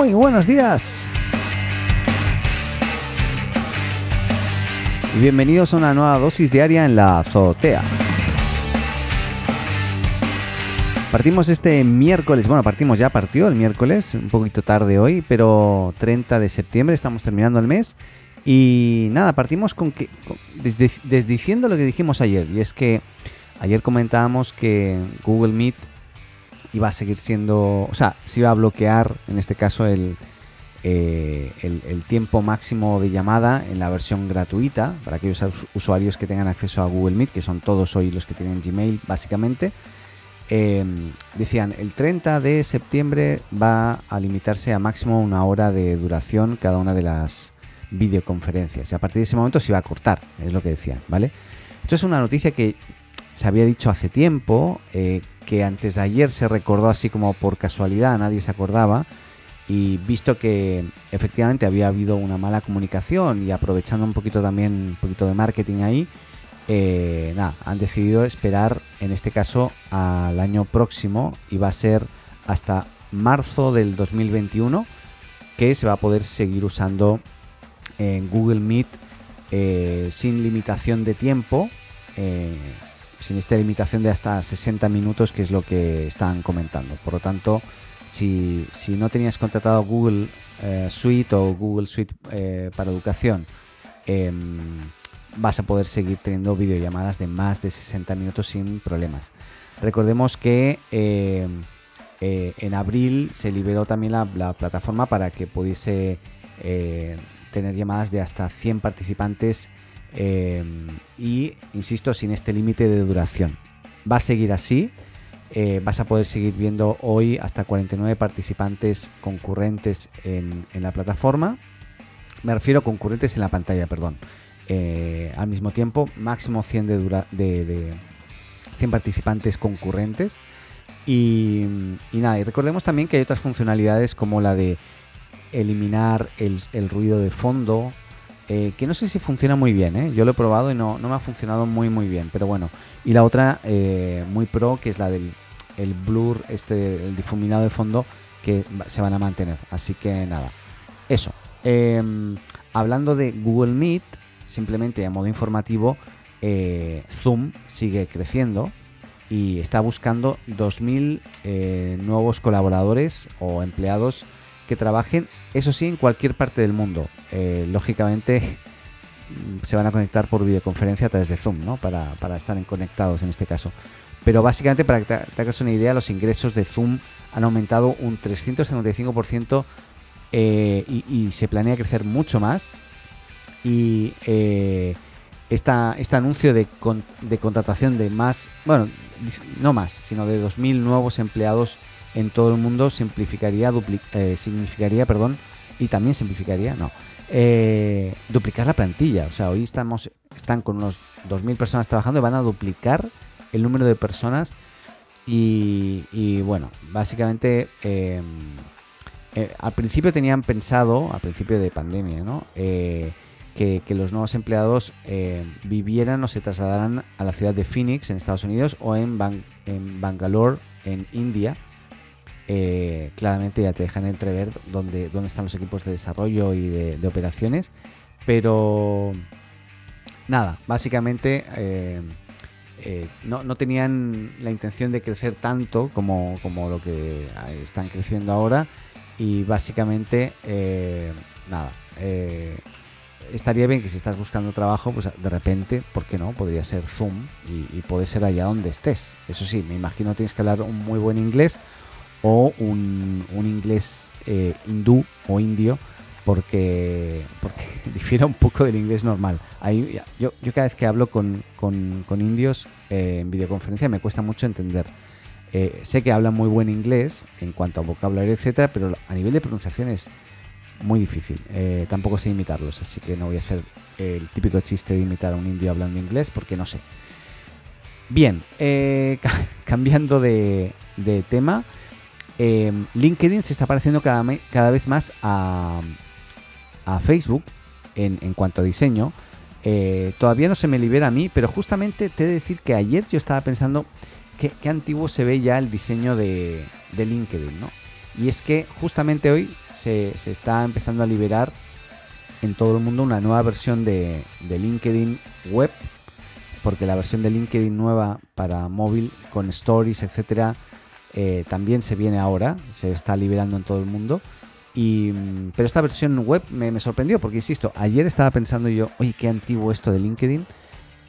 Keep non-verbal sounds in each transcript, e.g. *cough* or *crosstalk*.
Muy buenos días. Y bienvenidos a una nueva dosis diaria en la azotea. Partimos este miércoles, bueno, partimos ya, partió el miércoles, un poquito tarde hoy, pero 30 de septiembre, estamos terminando el mes. Y nada, partimos con que, desdiciendo lo que dijimos ayer, y es que ayer comentábamos que Google Meet iba a seguir siendo, o sea, se iba a bloquear en este caso el, eh, el, tiempo máximo de llamada en la versión gratuita para aquellos usuarios que tengan acceso a Google Meet, que son todos hoy los que tienen Gmail básicamente. Em, decían, el 30 de septiembre va a limitarse a máximo una hora de duración cada una de las videoconferencias. Y a partir de ese momento se iba a cortar, es lo que decían, ¿vale? Esto es una noticia que se había dicho hace tiempo, eh, que antes de ayer se recordó así como por casualidad, nadie se acordaba, y visto que efectivamente había habido una mala comunicación y aprovechando un poquito también un poquito de marketing ahí, eh, nada, han decidido esperar en este caso al año próximo y va a ser hasta marzo del 2021 que se va a poder seguir usando en Google Meet eh, sin limitación de tiempo, eh, sin esta limitación de hasta 60 minutos que es lo que están comentando. Por lo tanto, si, si no tenías contratado Google Suite o Google Suite para educación, em, vas a poder seguir teniendo videollamadas de más de 60 minutos sin problemas. Recordemos que eh, eh, en abril se liberó también la, plataforma para que pudiese eh, tener llamadas de hasta 100 participantes y, insisto, sin este límite de duración. Va a seguir así. vas a poder seguir viendo hoy hasta 49 participantes concurrentes en, la plataforma. Me refiero a concurrentes en la pantalla, perdón. Eh, al mismo tiempo, máximo 100 de, dura, de, 100 participantes concurrentes. Y, nada, y recordemos también que hay otras funcionalidades como la de eliminar el, ruido de fondo, eh, que no sé si funciona muy bien, ¿eh? yo lo he probado y no, me ha funcionado muy muy bien, pero bueno. Y la otra muy pro, que es la del el blur, este, el difuminado de fondo, que se van a mantener. Así que nada, eso. Em, hablando de Google Meet, simplemente a modo informativo, eh, Zoom sigue creciendo y está buscando 2.000 eh, nuevos colaboradores o empleados que trabajen, eso sí, en cualquier parte del mundo. Eh, lógicamente *laughs* se van a conectar por videoconferencia a través de Zoom, ¿no? Para, estar en conectados en este caso. Pero básicamente, para que te, hagas una idea, los ingresos de Zoom han aumentado un 375% y, y se planea crecer mucho más y eh, este anuncio de, de, contratación de más, bueno, no más, sino de 2.000 nuevos empleados en todo el mundo simplificaría, eh, significaría, perdón, y también simplificaría, no, eh, duplicar la plantilla. O sea, hoy estamos, están con unos 2.000 personas trabajando y van a duplicar el número de personas y, bueno, básicamente em, eh, al principio tenían pensado, al principio de pandemia, ¿no? Eh, que, los nuevos empleados eh, vivieran o se trasladaran a la ciudad de Phoenix en Estados Unidos o en, Bangalore en India. Eh, claramente ya te dejan entrever dónde, dónde están los equipos de desarrollo y de, operaciones. Pero nada, básicamente eh, no, no, tenían la intención de crecer tanto como, como lo que están creciendo ahora. Y básicamente, nada, estaría bien que si estás buscando trabajo, pues de repente, ¿por qué no? Podría ser Zoom y, puede ser allá donde estés. Eso sí, me imagino tienes que hablar un muy buen inglés o un, inglés eh, hindú o indio porque, porque *laughs* difiere un poco del inglés normal. Ahí, yo, yo cada vez que hablo con, indios eh, en videoconferencia me cuesta mucho entender. Eh, sé que hablan muy buen inglés en cuanto a vocabulario, etcétera, pero a nivel de pronunciación es muy difícil. Tampoco sé imitarlos, así que no voy a hacer el típico chiste de imitar a un indio hablando inglés porque no sé. Bien, *laughs* cambiando de, tema, em, LinkedIn se está pareciendo cada, vez más a, Facebook en, cuanto a diseño. Eh, todavía no se me libera a mí, pero justamente te he de decir que ayer yo estaba pensando qué, antiguo se ve ya el diseño de, de LinkedIn, ¿no? Y es que justamente hoy se, está empezando a liberar en todo el mundo una nueva versión de, LinkedIn Web, porque la versión de LinkedIn nueva para móvil con stories, etcétera, eh, también se viene ahora, se está liberando en todo el mundo. Y, mm, pero esta versión web me, sorprendió porque, insisto, ayer estaba pensando yo, oye, qué antiguo esto de LinkedIn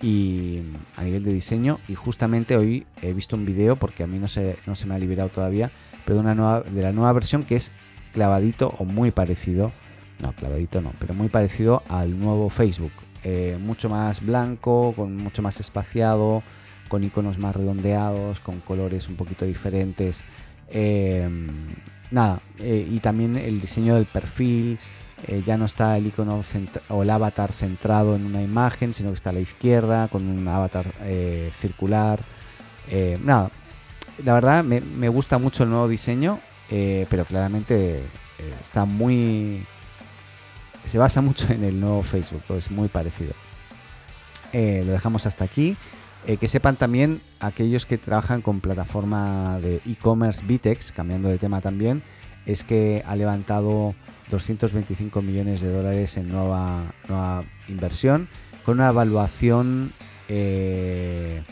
y mm, a nivel de diseño y justamente hoy he visto un video porque a mí no se, no se me ha liberado todavía, pero de, una nueva, de la nueva versión que es clavadito o muy parecido, no, clavadito no, pero muy parecido al nuevo Facebook. Eh, mucho más blanco, con mucho más espaciado, con iconos más redondeados, con colores un poquito diferentes. Em, nada, eh, y también el diseño del perfil. Eh, ya no está el icono o el avatar centrado en una imagen, sino que está a la izquierda con un avatar circular. nada, la verdad me, gusta mucho el nuevo diseño, pero claramente está muy se basa mucho en el nuevo Facebook, es muy parecido. Eh, lo dejamos hasta aquí. Eh, que sepan también aquellos que trabajan con plataforma de e-commerce Vitex, cambiando de tema también, es que ha levantado 225 millones de dólares en nueva, nueva inversión, con una evaluación, eh,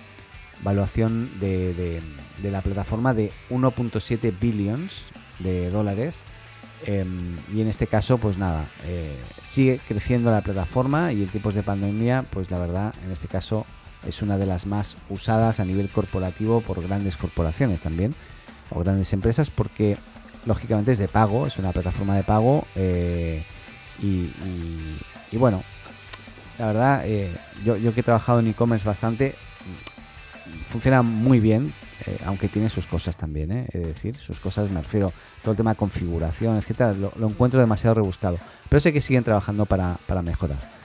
evaluación de, de la plataforma de 1.7 billions de dólares Em, y en este caso, pues nada, eh, sigue creciendo la plataforma y en tiempos de pandemia, pues la verdad, en este caso es una de las más usadas a nivel corporativo por grandes corporaciones también, o grandes empresas, porque lógicamente es de pago, es una plataforma de pago eh, y, bueno, la verdad, eh, yo, yo que he trabajado en e-commerce bastante, funciona muy bien, eh, aunque tiene sus cosas también, es decir, sus cosas me refiero, todo el tema de configuración, etcétera, lo, lo encuentro demasiado rebuscado. Pero sé que siguen trabajando para, mejorar.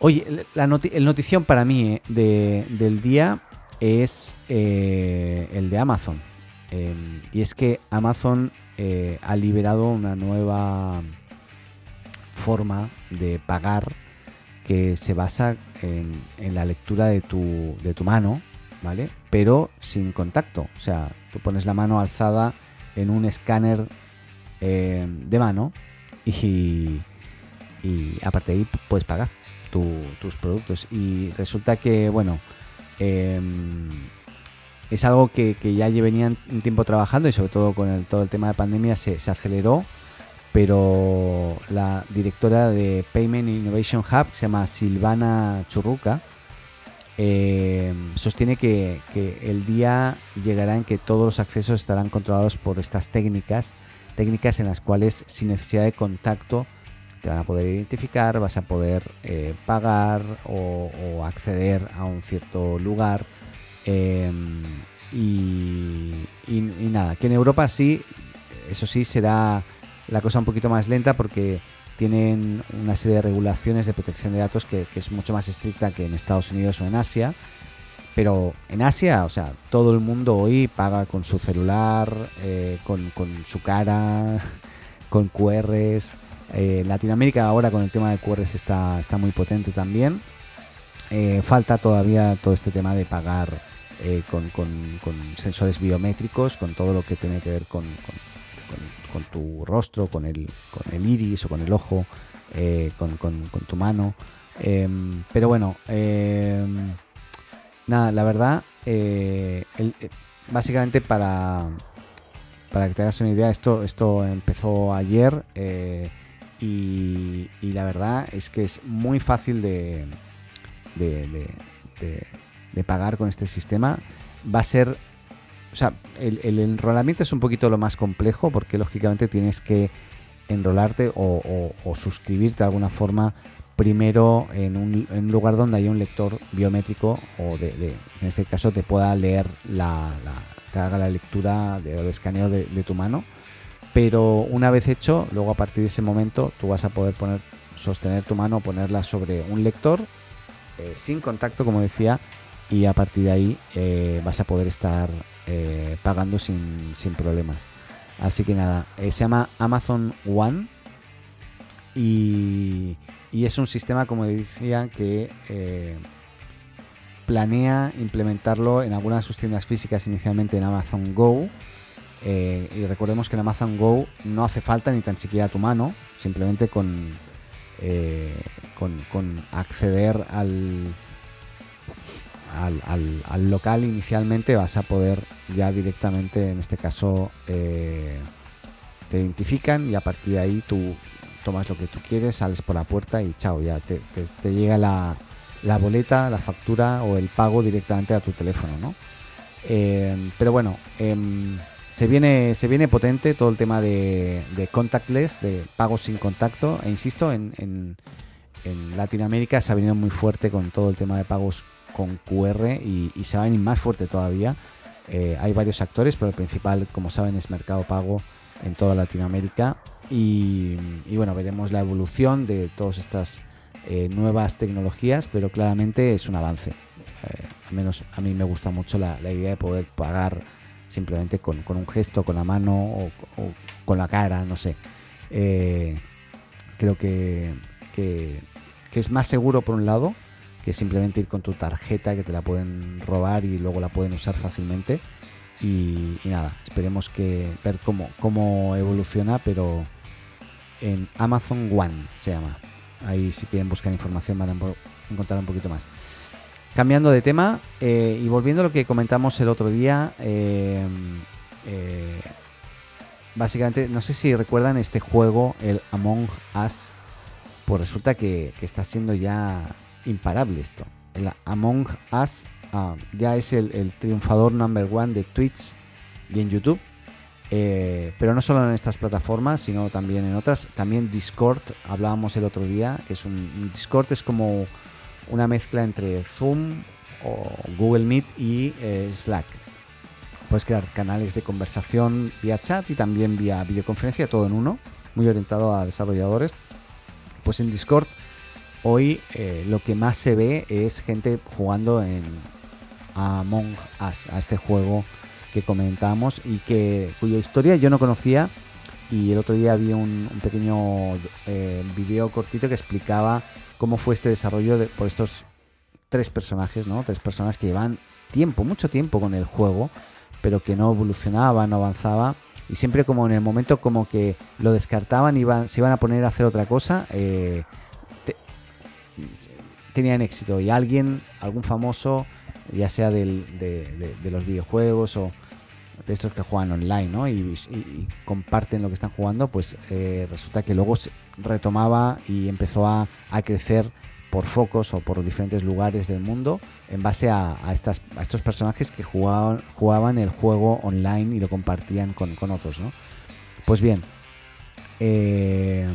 Oye, la el notición para mí eh, del día es el de Amazon. Em, y es que Amazon ha liberado una nueva forma de pagar que se basa en, la lectura de tu, de tu mano ¿vale? Pero sin contacto. O sea, tú pones la mano alzada en un escáner eh, de mano y, y aparte de ahí puedes pagar tus productos. Y resulta que, bueno, em, es algo que, ya venían un tiempo trabajando y sobre todo con el, todo el tema de pandemia se, aceleró. Pero la directora de Payment Innovation Hub, se llama Silvana Churruca, eh, sostiene que, el día llegará en que todos los accesos estarán controlados por estas técnicas, técnicas en las cuales sin necesidad de contacto te van a poder identificar, vas a poder eh, pagar o, acceder a un cierto lugar. Eh, y, nada, que en Europa sí, eso sí será la cosa un poquito más lenta porque tienen una serie de regulaciones de protección de datos que, es mucho más estricta que en Estados Unidos o en Asia. Pero en Asia, o sea, todo el mundo hoy paga con su celular, eh, con, su cara, *laughs* con QRs. Eh, Latinoamérica ahora con el tema de QRs está, está muy potente también. Eh, falta todavía todo este tema de pagar con, sensores biométricos, con todo lo que tiene que ver con con tu rostro, con el, con el iris o con el ojo, eh, con, tu mano. Em, pero bueno, em, nada, la verdad, eh, eh, básicamente para, para que te hagas una idea, esto, esto empezó ayer y, la verdad es que es muy fácil de, de, de pagar con este sistema. Va a ser o sea, el, enrolamiento es un poquito lo más complejo porque lógicamente tienes que enrolarte o, suscribirte de alguna forma primero en un, lugar donde haya un lector biométrico o de, en este caso te pueda leer la, te haga la lectura o el escaneo de, tu mano pero una vez hecho luego a partir de ese momento tú vas a poder poner sostener tu mano ponerla sobre un lector eh, sin contacto como decía y a partir de ahí eh, vas a poder estar eh, pagando sin, problemas. Así que nada, se llama Amazon One y, es un sistema, como decía, que planea implementarlo en algunas de sus tiendas físicas inicialmente en Amazon Go Eh, y recordemos que en Amazon Go no hace falta ni tan siquiera tu mano, simplemente con, eh, con, acceder al, al, local inicialmente vas a poder ya directamente, en este caso, eh, te identifican y a partir de ahí tú tomas lo que tú quieres, sales por la puerta y chao, ya te, llega la, la, boleta, la factura o el pago directamente a tu teléfono, ¿no? pero bueno, em, se viene, se viene potente todo el tema de, contactless, de pagos sin contacto. E insisto, en, en, Latinoamérica se ha venido muy fuerte con todo el tema de pagos con QR y, se va a venir más fuerte todavía. Eh, hay varios actores, pero el principal, como saben, es Mercado Pago en toda Latinoamérica. Y, bueno, veremos la evolución de todas estas eh, nuevas tecnologías, pero claramente es un avance. Eh, al menos a mí me gusta mucho la idea de poder pagar simplemente con, un gesto, con la mano o, con la cara, no sé. Eh, creo que, es más seguro por un lado que simplemente ir con tu tarjeta que te la pueden robar y luego la pueden usar fácilmente. Y, nada, esperemos que ver cómo, cómo evoluciona, pero en Amazon One se llama. Ahí si quieren buscar información van a encontrar un poquito más. Cambiando de tema eh, y volviendo a lo que comentamos el otro día, eh, eh, básicamente, no sé si recuerdan este juego, el Among Us, pues resulta que, está siendo ya imparable esto. El Among Us ah, ya es el, triunfador number one de Twitch y en YouTube. pero no solo en estas plataformas, sino también en otras. También Discord, hablábamos el otro día, que es un Discord es como una mezcla entre Zoom o Google Meet y eh, Slack. Puedes crear canales de conversación vía chat y también vía videoconferencia, todo en uno, muy orientado a desarrolladores. Pues en Discord hoy eh, lo que más se ve es gente jugando en Among Us, a este juego que comentamos y que cuya historia yo no conocía y el otro día vi un, pequeño eh, video cortito que explicaba cómo fue este desarrollo de, por estos tres personajes, ¿no? Tres personas que llevan tiempo, mucho tiempo con el juego, pero que no evolucionaban, no avanzaba. Y siempre como en el momento como que lo descartaban, iban, se iban a poner a hacer otra cosa, eh, tenían éxito. Y alguien, algún famoso, ya sea de, los videojuegos o de estos que juegan online, ¿no? Y, comparten lo que están jugando, pues eh, resulta que luego retomaba y empezó a, crecer por focos o por diferentes lugares del mundo en base a, a estos personajes que jugaban, jugaban el juego online y lo compartían con, otros, ¿no? Pues bien, eh,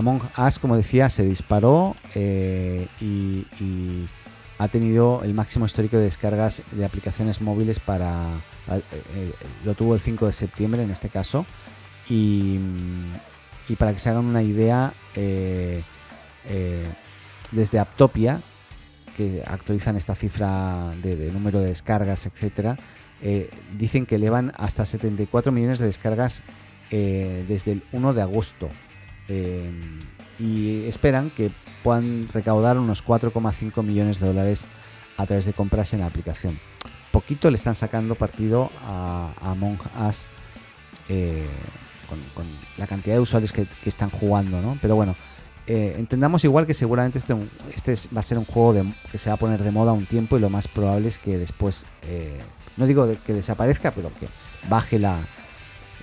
Among Us, como decía, se disparó eh, y, ha tenido el máximo histórico de descargas de aplicaciones móviles para... Eh, lo tuvo el 5 de septiembre en este caso y y para que se hagan una idea, eh, eh, desde Aptopia, que actualizan esta cifra de, número de descargas, etcétera, eh, dicen que elevan hasta 74 millones de descargas desde el 1 de agosto. Y esperan que puedan recaudar unos 4,5 millones de dólares a través de compras en la aplicación. Poquito le están sacando partido a, Among Us con, la cantidad de usuarios que, están jugando, ¿no? Pero bueno, eh, entendamos igual que seguramente este, este va a ser un juego que se va a poner de moda un tiempo y lo más probable es que después, eh, no digo que desaparezca, pero que baje la,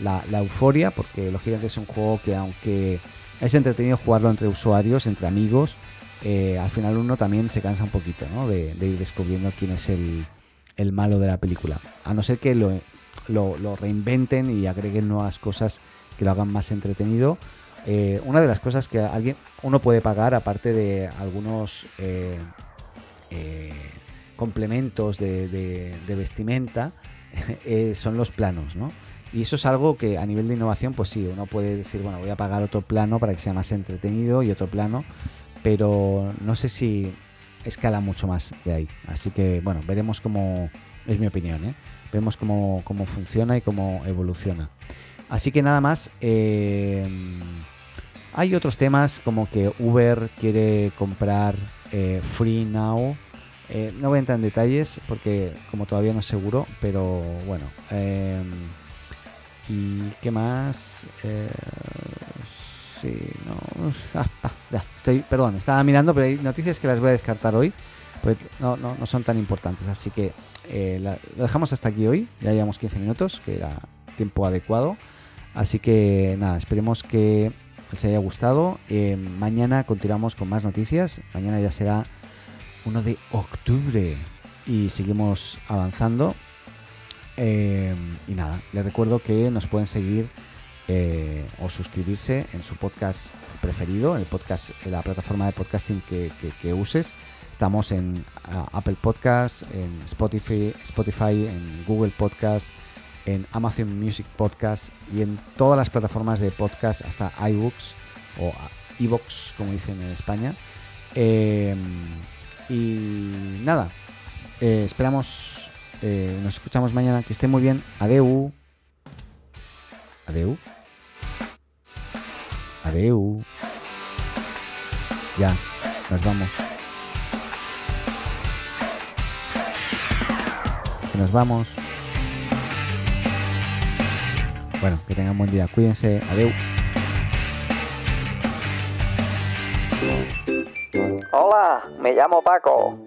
la, euforia, porque lógicamente es un juego que aunque es entretenido jugarlo entre usuarios, entre amigos, eh, al final uno también se cansa un poquito ¿no? de, ir descubriendo quién es el, malo de la película. A no ser que lo, reinventen y agreguen nuevas cosas que lo hagan más entretenido. Eh, una de las cosas que alguien uno puede pagar, aparte de algunos eh, complementos de, vestimenta, *laughs* son los planos, ¿no? Y eso es algo que a nivel de innovación, pues sí, uno puede decir, bueno, voy a pagar otro plano para que sea más entretenido y otro plano, pero no sé si escala mucho más de ahí. Así que, bueno, veremos cómo, es mi opinión, ¿eh? vemos cómo, funciona y cómo evoluciona. Así que nada más. Eh, hay otros temas como que Uber quiere comprar eh, Free Now. Eh, no voy a entrar en detalles porque como todavía no es seguro, pero bueno. ¿Y qué más? Eh, sí, no. *laughs* Ah, ya, estoy, perdón, estaba mirando, pero hay noticias que las voy a descartar hoy. Pues no, no, no son tan importantes. Así que eh, lo dejamos hasta aquí hoy. Ya llevamos 15 minutos, que era tiempo adecuado. Así que nada, esperemos que les haya gustado. Eh, mañana continuamos con más noticias. Mañana ya será 1 de octubre y seguimos avanzando. Eh, y nada, les recuerdo que nos pueden seguir eh, o suscribirse en su podcast preferido, en el podcast, la plataforma de podcasting que, uses. Estamos en ah, Apple Podcasts, en Spotify, Spotify, en Google Podcasts, en Amazon Music Podcast y en todas las plataformas de podcast, hasta iBooks o iBox, como dicen en España. Eh, y nada, eh, esperamos, eh, nos escuchamos mañana. Que esté muy bien. Adeu. Adeu. Adeu. Ya, nos vamos. Que nos vamos. Bueno, que tengan buen día. Cuídense. Adeu. Hola, me llamo Paco.